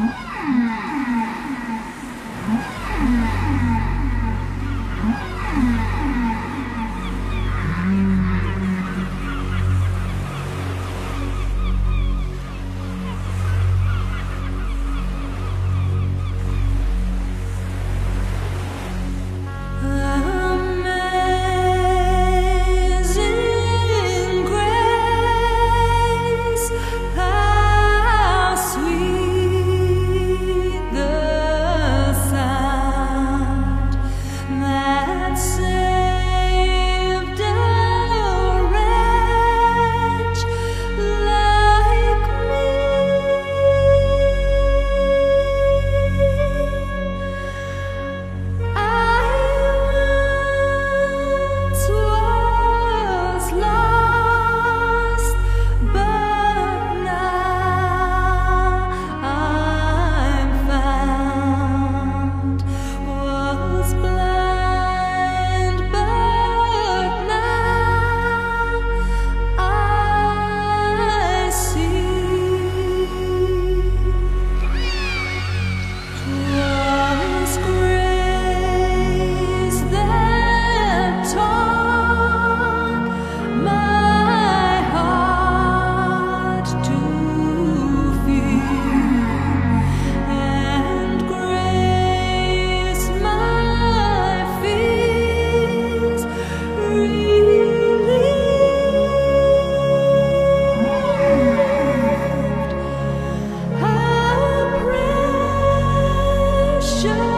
Mm-hmm. should